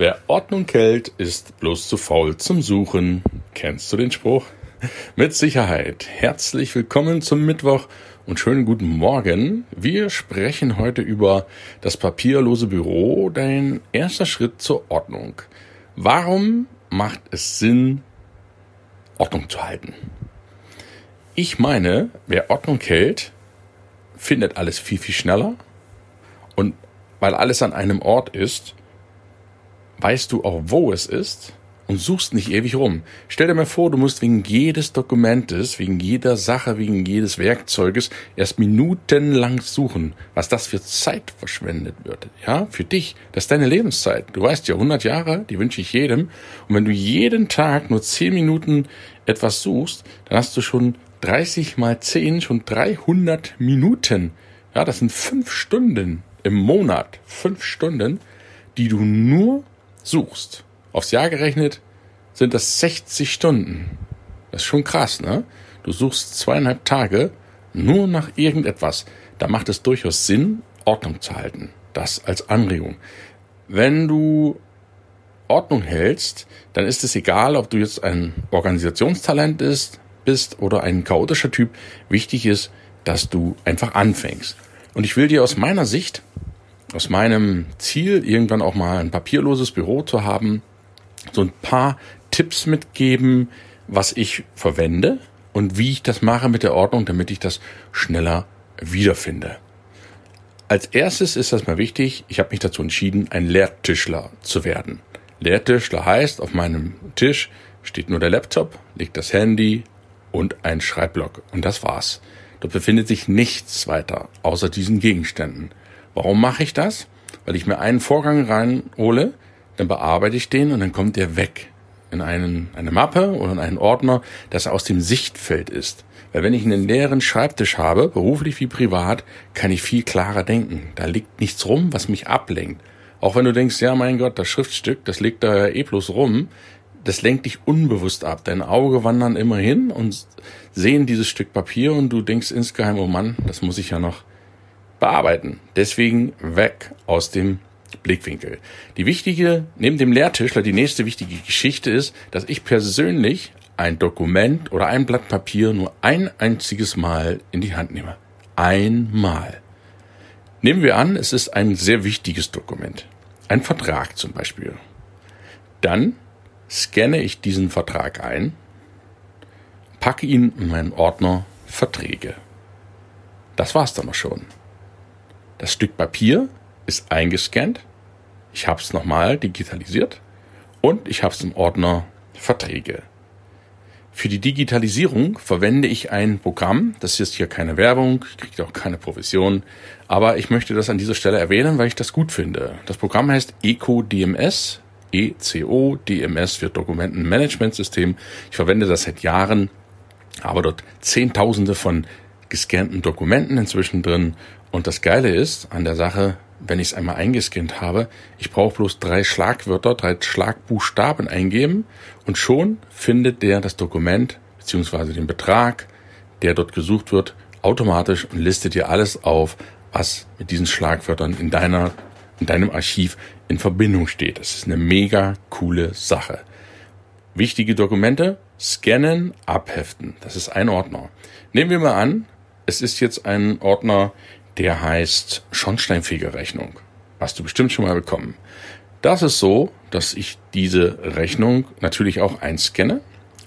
Wer Ordnung hält, ist bloß zu faul zum Suchen. Kennst du den Spruch? Mit Sicherheit. Herzlich willkommen zum Mittwoch und schönen guten Morgen. Wir sprechen heute über das papierlose Büro, dein erster Schritt zur Ordnung. Warum macht es Sinn, Ordnung zu halten? Ich meine, wer Ordnung hält, findet alles viel, viel schneller. Und weil alles an einem Ort ist, weißt du auch, wo es ist und suchst nicht ewig rum. Stell dir mal vor, du musst wegen jedes Dokumentes, wegen jeder Sache, wegen jedes Werkzeuges erst minutenlang suchen, was das für Zeit verschwendet wird. Ja, für dich. Das ist deine Lebenszeit. Du weißt ja, 100 Jahre, die wünsche ich jedem. Und wenn du jeden Tag nur 10 Minuten etwas suchst, dann hast du schon 30 mal 10, schon 300 Minuten. Ja, das sind 5 Stunden im Monat. 5 Stunden, die du nur suchst, aufs Jahr gerechnet sind das 60 Stunden. Das ist schon krass, ne? Du suchst zweieinhalb Tage nur nach irgendetwas. Da macht es durchaus Sinn, Ordnung zu halten. Das als Anregung. Wenn du Ordnung hältst, dann ist es egal, ob du jetzt ein Organisationstalent ist, bist oder ein chaotischer Typ. Wichtig ist, dass du einfach anfängst. Und ich will dir aus meiner Sicht aus meinem Ziel, irgendwann auch mal ein papierloses Büro zu haben, so ein paar Tipps mitgeben, was ich verwende und wie ich das mache mit der Ordnung, damit ich das schneller wiederfinde. Als erstes ist das mal wichtig, ich habe mich dazu entschieden, ein Lehrtischler zu werden. Lehrtischler heißt, auf meinem Tisch steht nur der Laptop, liegt das Handy und ein Schreibblock. Und das war's. Dort befindet sich nichts weiter außer diesen Gegenständen. Warum mache ich das? Weil ich mir einen Vorgang reinhole, dann bearbeite ich den und dann kommt der weg in einen, eine Mappe oder in einen Ordner, das aus dem Sichtfeld ist. Weil wenn ich einen leeren Schreibtisch habe, beruflich wie privat, kann ich viel klarer denken. Da liegt nichts rum, was mich ablenkt. Auch wenn du denkst, ja mein Gott, das Schriftstück, das liegt da eh bloß rum, das lenkt dich unbewusst ab. Dein Auge wandern immer hin und sehen dieses Stück Papier und du denkst insgeheim, oh Mann, das muss ich ja noch bearbeiten. Deswegen weg aus dem Blickwinkel. Die wichtige, neben dem Lehrtischler, die nächste wichtige Geschichte ist, dass ich persönlich ein Dokument oder ein Blatt Papier nur ein einziges Mal in die Hand nehme. Einmal. Nehmen wir an, es ist ein sehr wichtiges Dokument. Ein Vertrag zum Beispiel. Dann scanne ich diesen Vertrag ein, packe ihn in meinen Ordner Verträge. Das war's dann noch schon. Das Stück Papier ist eingescannt. Ich habe es nochmal digitalisiert und ich habe es im Ordner Verträge. Für die Digitalisierung verwende ich ein Programm. Das ist hier keine Werbung, kriegt auch keine Provision. Aber ich möchte das an dieser Stelle erwähnen, weil ich das gut finde. Das Programm heißt EcoDMS. ECO DMS für Dokumentenmanagementsystem. Ich verwende das seit Jahren, aber dort Zehntausende von gescannten Dokumenten inzwischen drin und das Geile ist an der Sache, wenn ich es einmal eingescannt habe, ich brauche bloß drei Schlagwörter, drei Schlagbuchstaben eingeben und schon findet der das Dokument beziehungsweise den Betrag, der dort gesucht wird, automatisch und listet dir alles auf, was mit diesen Schlagwörtern in deiner in deinem Archiv in Verbindung steht. Das ist eine mega coole Sache. Wichtige Dokumente scannen, abheften. Das ist ein Ordner. Nehmen wir mal an, es ist jetzt ein Ordner, der heißt Schornsteinfegerrechnung. Hast du bestimmt schon mal bekommen. Das ist so, dass ich diese Rechnung natürlich auch einscanne,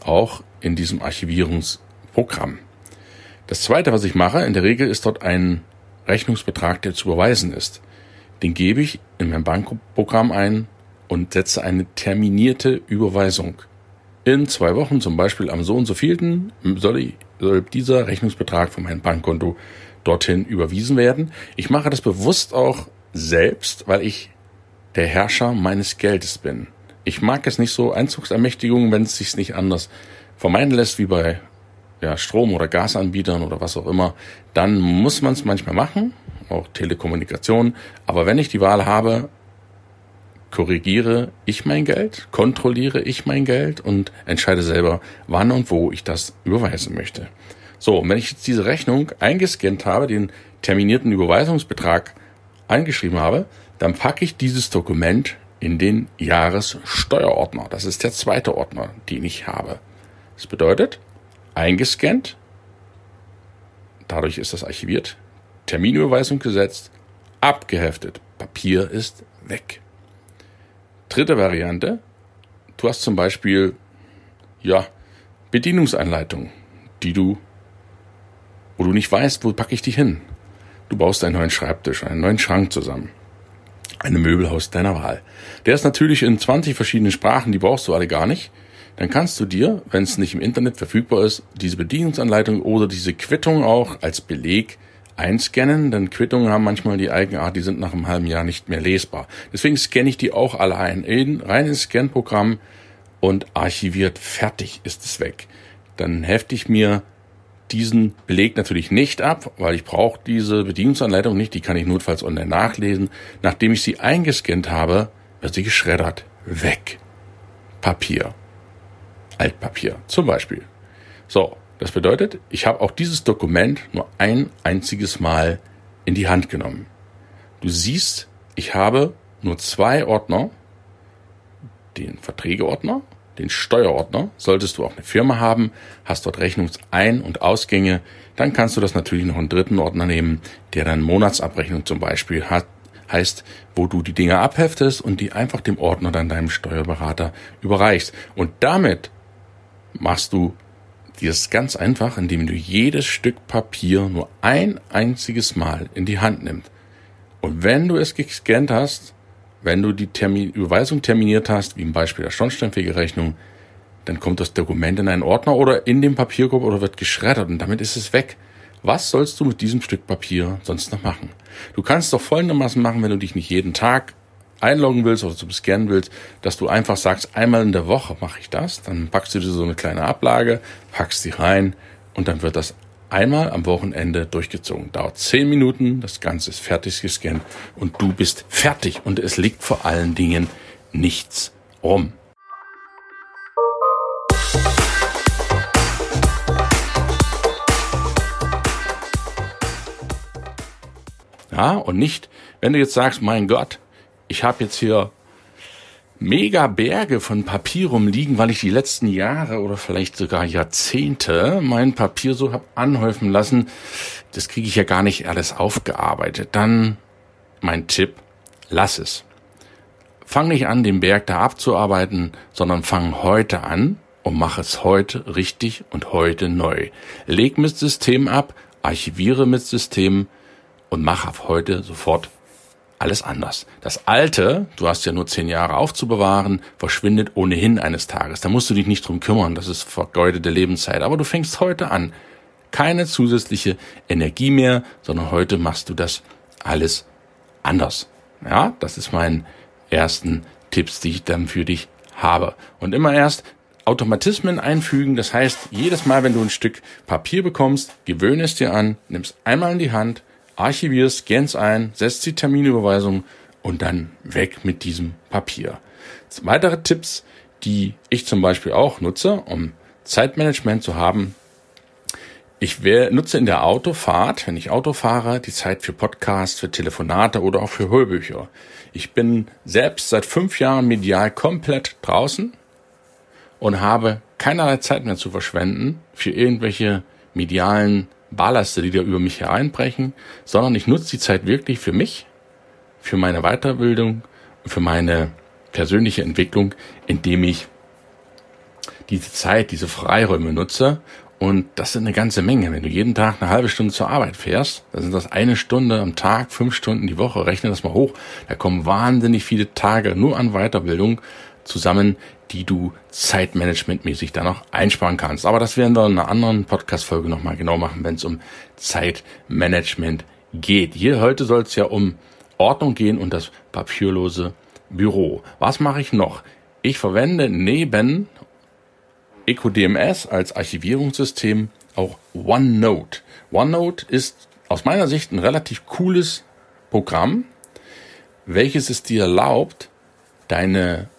auch in diesem Archivierungsprogramm. Das zweite, was ich mache, in der Regel ist dort ein Rechnungsbetrag, der zu überweisen ist. Den gebe ich in mein Bankprogramm ein und setze eine terminierte Überweisung. In zwei Wochen, zum Beispiel am so und so vielten, soll, ich, soll dieser Rechnungsbetrag von meinem Bankkonto dorthin überwiesen werden. Ich mache das bewusst auch selbst, weil ich der Herrscher meines Geldes bin. Ich mag es nicht so, Einzugsermächtigungen, wenn es sich nicht anders vermeiden lässt, wie bei ja, Strom- oder Gasanbietern oder was auch immer, dann muss man es manchmal machen, auch Telekommunikation. Aber wenn ich die Wahl habe, korrigiere ich mein Geld, kontrolliere ich mein Geld und entscheide selber, wann und wo ich das überweisen möchte. So, und wenn ich jetzt diese Rechnung eingescannt habe, den terminierten Überweisungsbetrag eingeschrieben habe, dann packe ich dieses Dokument in den Jahressteuerordner. Das ist der zweite Ordner, den ich habe. Das bedeutet, eingescannt, dadurch ist das archiviert, Terminüberweisung gesetzt, abgeheftet, Papier ist weg. Dritte Variante, du hast zum Beispiel, ja, Bedienungsanleitung, die du, wo du nicht weißt, wo packe ich die hin. Du baust einen neuen Schreibtisch, einen neuen Schrank zusammen. Eine Möbelhaus deiner Wahl. Der ist natürlich in 20 verschiedenen Sprachen, die brauchst du alle gar nicht. Dann kannst du dir, wenn es nicht im Internet verfügbar ist, diese Bedienungsanleitung oder diese Quittung auch als Beleg einscannen, denn Quittungen haben manchmal die Eigenart, die sind nach einem halben Jahr nicht mehr lesbar. Deswegen scanne ich die auch alle ein. In, rein ins Scan-Programm und archiviert. Fertig ist es weg. Dann hefte ich mir diesen Beleg natürlich nicht ab, weil ich brauche diese Bedienungsanleitung nicht. Die kann ich notfalls online nachlesen. Nachdem ich sie eingescannt habe, wird sie geschreddert. Weg. Papier. Altpapier zum Beispiel. So, das bedeutet, ich habe auch dieses Dokument nur ein einziges Mal in die Hand genommen. Du siehst, ich habe nur zwei Ordner, den Verträgeordner, den Steuerordner. Solltest du auch eine Firma haben, hast dort Rechnungsein- und Ausgänge, dann kannst du das natürlich noch einen dritten Ordner nehmen, der dann Monatsabrechnung zum Beispiel hat, heißt, wo du die Dinge abheftest und die einfach dem Ordner dann deinem Steuerberater überreichst. Und damit machst du die ist ganz einfach, indem du jedes Stück Papier nur ein einziges Mal in die Hand nimmst. Und wenn du es gescannt hast, wenn du die Termin Überweisung terminiert hast, wie im Beispiel der Schornsteinfegerrechnung, dann kommt das Dokument in einen Ordner oder in den Papierkorb oder wird geschreddert und damit ist es weg. Was sollst du mit diesem Stück Papier sonst noch machen? Du kannst doch folgendermaßen machen, wenn du dich nicht jeden Tag einloggen willst oder zum Scannen willst, dass du einfach sagst, einmal in der Woche mache ich das, dann packst du dir so eine kleine Ablage, packst sie rein und dann wird das einmal am Wochenende durchgezogen. Dauert zehn Minuten, das Ganze ist fertig gescannt und du bist fertig und es liegt vor allen Dingen nichts rum. Ja, und nicht, wenn du jetzt sagst, mein Gott, ich habe jetzt hier mega Berge von Papier rumliegen, weil ich die letzten Jahre oder vielleicht sogar Jahrzehnte mein Papier so hab anhäufen lassen. Das kriege ich ja gar nicht alles aufgearbeitet. Dann mein Tipp, lass es. Fang nicht an, den Berg da abzuarbeiten, sondern fang heute an und mach es heute richtig und heute neu. Leg mit System ab, archiviere mit System und mach ab heute sofort alles anders. Das Alte, du hast ja nur zehn Jahre aufzubewahren, verschwindet ohnehin eines Tages. Da musst du dich nicht drum kümmern, das ist vergeudete Lebenszeit. Aber du fängst heute an. Keine zusätzliche Energie mehr, sondern heute machst du das alles anders. Ja, das ist mein ersten Tipps, die ich dann für dich habe. Und immer erst Automatismen einfügen. Das heißt, jedes Mal, wenn du ein Stück Papier bekommst, gewöhne es dir an, nimmst einmal in die Hand, archivierst, scans ein, setzt die Terminüberweisung und dann weg mit diesem Papier. Weitere Tipps, die ich zum Beispiel auch nutze, um Zeitmanagement zu haben. Ich nutze in der Autofahrt, wenn ich Auto fahre, die Zeit für Podcasts, für Telefonate oder auch für Hörbücher. Ich bin selbst seit fünf Jahren medial komplett draußen und habe keinerlei Zeit mehr zu verschwenden für irgendwelche medialen Ballaste, die da über mich hereinbrechen, sondern ich nutze die Zeit wirklich für mich, für meine Weiterbildung, für meine persönliche Entwicklung, indem ich diese Zeit, diese Freiräume nutze. Und das sind eine ganze Menge. Wenn du jeden Tag eine halbe Stunde zur Arbeit fährst, dann sind das eine Stunde am Tag, fünf Stunden die Woche. Rechne das mal hoch. Da kommen wahnsinnig viele Tage nur an Weiterbildung zusammen, die du zeitmanagementmäßig dann noch einsparen kannst. Aber das werden wir in einer anderen Podcast-Folge nochmal genau machen, wenn es um Zeitmanagement geht. Hier heute soll es ja um Ordnung gehen und das papierlose Büro. Was mache ich noch? Ich verwende neben EcoDMS als Archivierungssystem auch OneNote. OneNote ist aus meiner Sicht ein relativ cooles Programm, welches es dir erlaubt, deine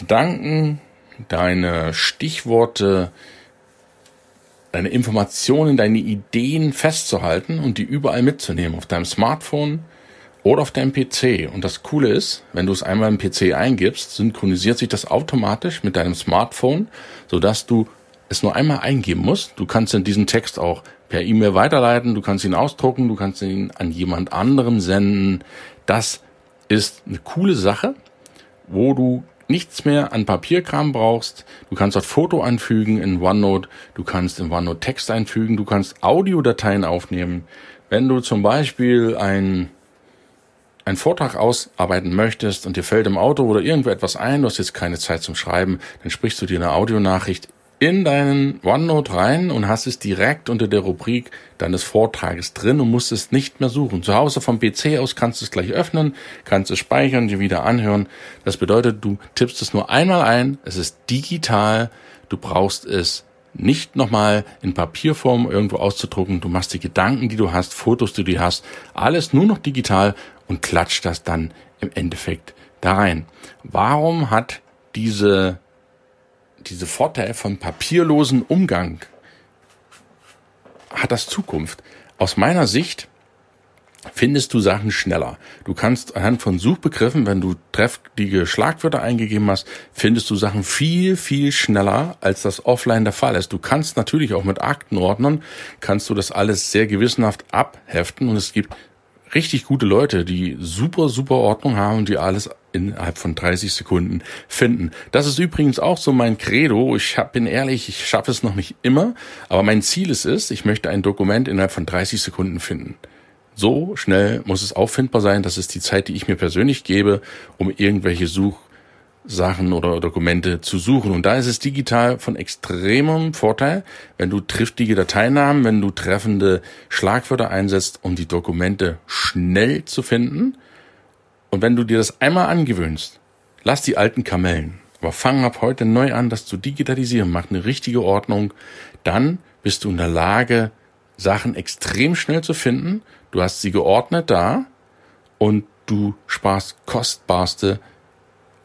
Gedanken, deine Stichworte, deine Informationen, deine Ideen festzuhalten und die überall mitzunehmen. Auf deinem Smartphone oder auf deinem PC. Und das Coole ist, wenn du es einmal im PC eingibst, synchronisiert sich das automatisch mit deinem Smartphone, sodass du es nur einmal eingeben musst. Du kannst in diesen Text auch per E-Mail weiterleiten, du kannst ihn ausdrucken, du kannst ihn an jemand anderem senden. Das ist eine coole Sache, wo du nichts mehr an Papierkram brauchst. Du kannst dort Foto anfügen in OneNote, du kannst in OneNote Text einfügen, du kannst Audiodateien aufnehmen. Wenn du zum Beispiel ein einen Vortrag ausarbeiten möchtest und dir fällt im Auto oder irgendwo etwas ein, du hast jetzt keine Zeit zum Schreiben, dann sprichst du dir eine Audionachricht in deinen OneNote rein und hast es direkt unter der Rubrik deines Vortrages drin und musst es nicht mehr suchen. Zu Hause vom PC aus kannst du es gleich öffnen, kannst es speichern, dir wieder anhören. Das bedeutet, du tippst es nur einmal ein, es ist digital, du brauchst es nicht nochmal in Papierform irgendwo auszudrucken. Du machst die Gedanken, die du hast, Fotos, die du hast, alles nur noch digital und klatscht das dann im Endeffekt da rein. Warum hat diese diese Vorteil von papierlosen Umgang hat das Zukunft. Aus meiner Sicht findest du Sachen schneller. Du kannst anhand von Suchbegriffen, wenn du treffliche Schlagwörter eingegeben hast, findest du Sachen viel, viel schneller, als das offline der Fall ist. Du kannst natürlich auch mit Aktenordnern, kannst du das alles sehr gewissenhaft abheften und es gibt richtig gute Leute, die super, super Ordnung haben die alles innerhalb von 30 Sekunden finden. Das ist übrigens auch so mein Credo. Ich hab, bin ehrlich, ich schaffe es noch nicht immer, aber mein Ziel ist es, ich möchte ein Dokument innerhalb von 30 Sekunden finden. So schnell muss es auffindbar sein. Das ist die Zeit, die ich mir persönlich gebe, um irgendwelche Such Sachen oder Dokumente zu suchen. Und da ist es digital von extremem Vorteil, wenn du triftige Dateinamen, wenn du treffende Schlagwörter einsetzt, um die Dokumente schnell zu finden. Und wenn du dir das einmal angewöhnst, lass die alten Kamellen. Aber fang ab heute neu an, das zu digitalisieren. Mach eine richtige Ordnung. Dann bist du in der Lage, Sachen extrem schnell zu finden. Du hast sie geordnet da und du sparst kostbarste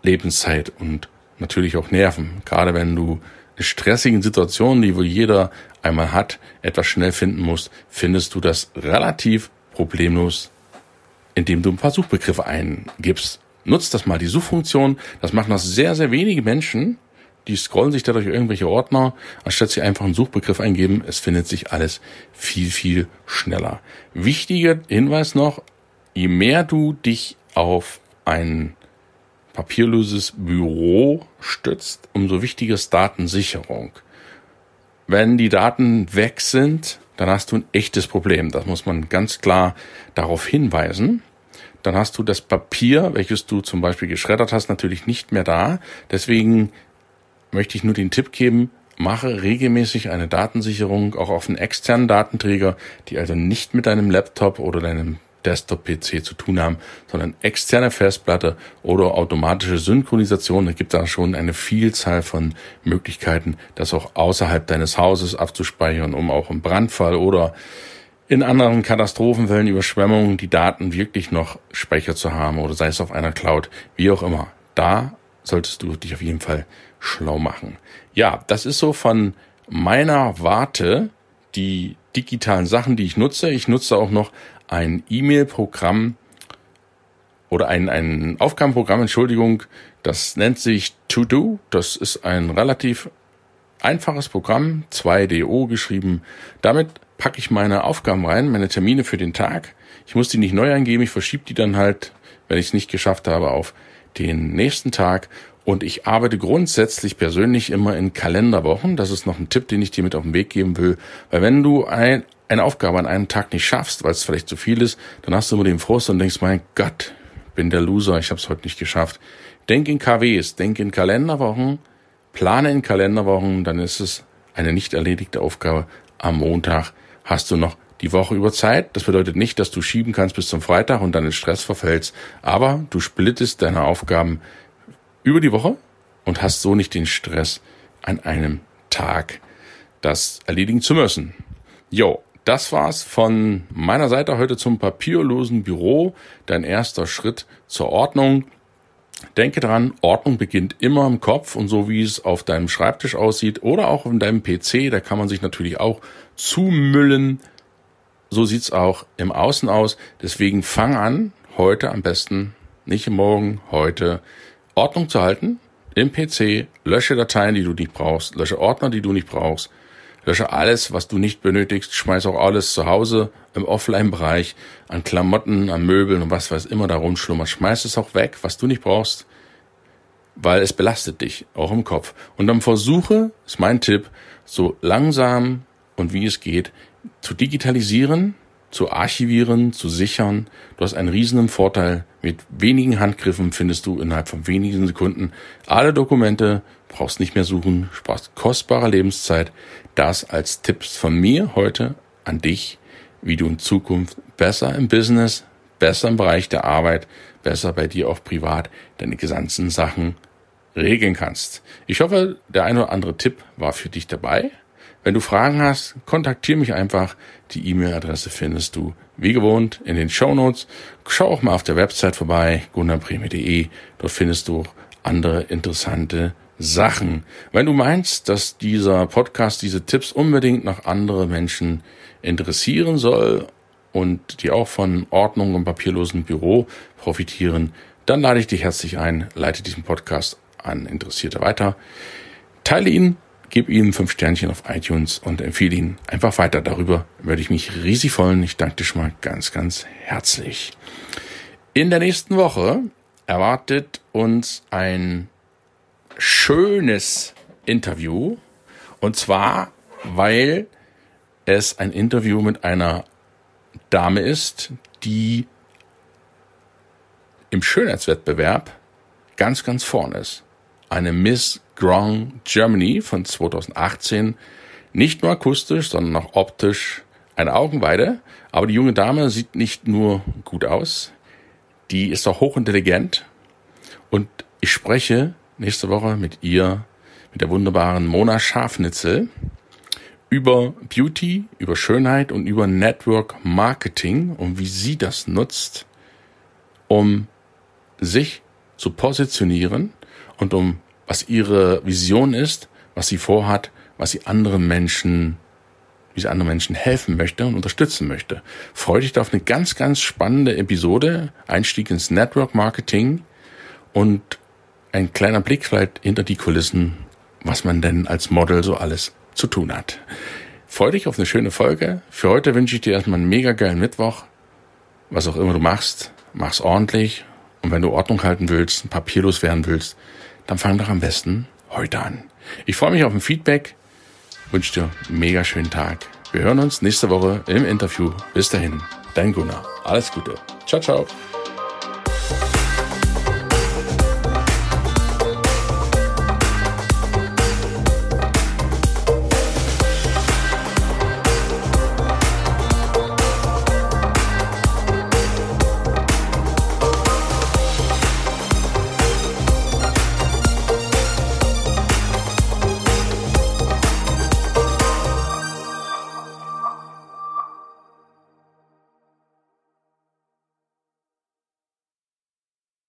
Lebenszeit und natürlich auch Nerven. Gerade wenn du in stressigen Situationen, die wohl jeder einmal hat, etwas schnell finden musst, findest du das relativ problemlos, indem du ein paar Suchbegriffe eingibst. Nutzt das mal, die Suchfunktion. Das machen das sehr, sehr wenige Menschen. Die scrollen sich dadurch irgendwelche Ordner, anstatt sie einfach einen Suchbegriff eingeben. Es findet sich alles viel, viel schneller. Wichtiger Hinweis noch, je mehr du dich auf einen papierloses Büro stützt, umso wichtiger ist Datensicherung. Wenn die Daten weg sind, dann hast du ein echtes Problem. Das muss man ganz klar darauf hinweisen. Dann hast du das Papier, welches du zum Beispiel geschreddert hast, natürlich nicht mehr da. Deswegen möchte ich nur den Tipp geben, mache regelmäßig eine Datensicherung auch auf einen externen Datenträger, die also nicht mit deinem Laptop oder deinem Desktop-PC zu tun haben, sondern externe Festplatte oder automatische Synchronisation. Da gibt es da schon eine Vielzahl von Möglichkeiten, das auch außerhalb deines Hauses abzuspeichern, um auch im Brandfall oder in anderen Katastrophenfällen, Überschwemmungen, die Daten wirklich noch Speicher zu haben oder sei es auf einer Cloud, wie auch immer. Da solltest du dich auf jeden Fall schlau machen. Ja, das ist so von meiner Warte die digitalen Sachen, die ich nutze. Ich nutze auch noch ein E-Mail-Programm oder ein, ein Aufgabenprogramm, Entschuldigung, das nennt sich To-Do. Das ist ein relativ einfaches Programm, 2DO geschrieben. Damit packe ich meine Aufgaben rein, meine Termine für den Tag. Ich muss die nicht neu eingeben, ich verschiebe die dann halt, wenn ich es nicht geschafft habe, auf den nächsten Tag. Und ich arbeite grundsätzlich persönlich immer in Kalenderwochen. Das ist noch ein Tipp, den ich dir mit auf den Weg geben will. Weil wenn du ein, eine Aufgabe an einem Tag nicht schaffst, weil es vielleicht zu viel ist, dann hast du immer den Frust und denkst, mein Gott, bin der Loser, ich habe es heute nicht geschafft. Denk in KWs, denk in Kalenderwochen, plane in Kalenderwochen, dann ist es eine nicht erledigte Aufgabe. Am Montag hast du noch die Woche über Zeit. Das bedeutet nicht, dass du schieben kannst bis zum Freitag und dann in Stress verfällst, aber du splittest deine Aufgaben über die Woche und hast so nicht den Stress, an einem Tag das erledigen zu müssen. Jo, das war's von meiner Seite heute zum papierlosen Büro. Dein erster Schritt zur Ordnung. Denke dran, Ordnung beginnt immer im Kopf und so wie es auf deinem Schreibtisch aussieht oder auch in deinem PC, da kann man sich natürlich auch zumüllen. So sieht's auch im Außen aus. Deswegen fang an, heute am besten, nicht morgen, heute Ordnung zu halten im PC, lösche Dateien, die du nicht brauchst, lösche Ordner, die du nicht brauchst, lösche alles, was du nicht benötigst, schmeiß auch alles zu Hause im Offline-Bereich an Klamotten, an Möbeln und was weiß immer da rumschlummert, schmeiß es auch weg, was du nicht brauchst, weil es belastet dich, auch im Kopf. Und dann versuche, ist mein Tipp, so langsam und wie es geht, zu digitalisieren, zu archivieren, zu sichern. Du hast einen riesigen Vorteil. Mit wenigen Handgriffen findest du innerhalb von wenigen Sekunden alle Dokumente, brauchst nicht mehr suchen, sparst kostbare Lebenszeit. Das als Tipps von mir heute an dich, wie du in Zukunft besser im Business, besser im Bereich der Arbeit, besser bei dir auch privat deine gesamten Sachen regeln kannst. Ich hoffe, der ein oder andere Tipp war für dich dabei. Wenn du Fragen hast, kontaktiere mich einfach. Die E-Mail-Adresse findest du wie gewohnt in den Show Notes. Schau auch mal auf der Website vorbei, gunnarpremi.de. Dort findest du andere interessante Sachen. Wenn du meinst, dass dieser Podcast, diese Tipps unbedingt noch andere Menschen interessieren soll und die auch von Ordnung und papierlosen Büro profitieren, dann lade ich dich herzlich ein, leite diesen Podcast an Interessierte weiter. Teile ihn gib ihm fünf Sternchen auf iTunes und empfehle ihn einfach weiter. Darüber würde ich mich riesig freuen. Ich danke dir schon mal ganz, ganz herzlich. In der nächsten Woche erwartet uns ein schönes Interview. Und zwar, weil es ein Interview mit einer Dame ist, die im Schönheitswettbewerb ganz, ganz vorne ist. Eine Miss Grand Germany von 2018 nicht nur akustisch, sondern auch optisch eine Augenweide. Aber die junge Dame sieht nicht nur gut aus, die ist auch hochintelligent. Und ich spreche nächste Woche mit ihr, mit der wunderbaren Mona Schafnitzel, über Beauty, über Schönheit und über Network Marketing und wie sie das nutzt, um sich zu positionieren und um was ihre Vision ist, was sie vorhat, was sie anderen Menschen, wie sie anderen Menschen helfen möchte und unterstützen möchte. Freue dich auf eine ganz, ganz spannende Episode, Einstieg ins Network Marketing und ein kleiner Blick vielleicht hinter die Kulissen, was man denn als Model so alles zu tun hat. Freue dich auf eine schöne Folge. Für heute wünsche ich dir erstmal einen mega geilen Mittwoch. Was auch immer du machst, mach's ordentlich. Und wenn du Ordnung halten willst, papierlos werden willst, dann fang doch am besten heute an. Ich freue mich auf ein Feedback, wünsche dir einen mega schönen Tag. Wir hören uns nächste Woche im Interview. Bis dahin, dein Gunnar. Alles Gute. Ciao, ciao.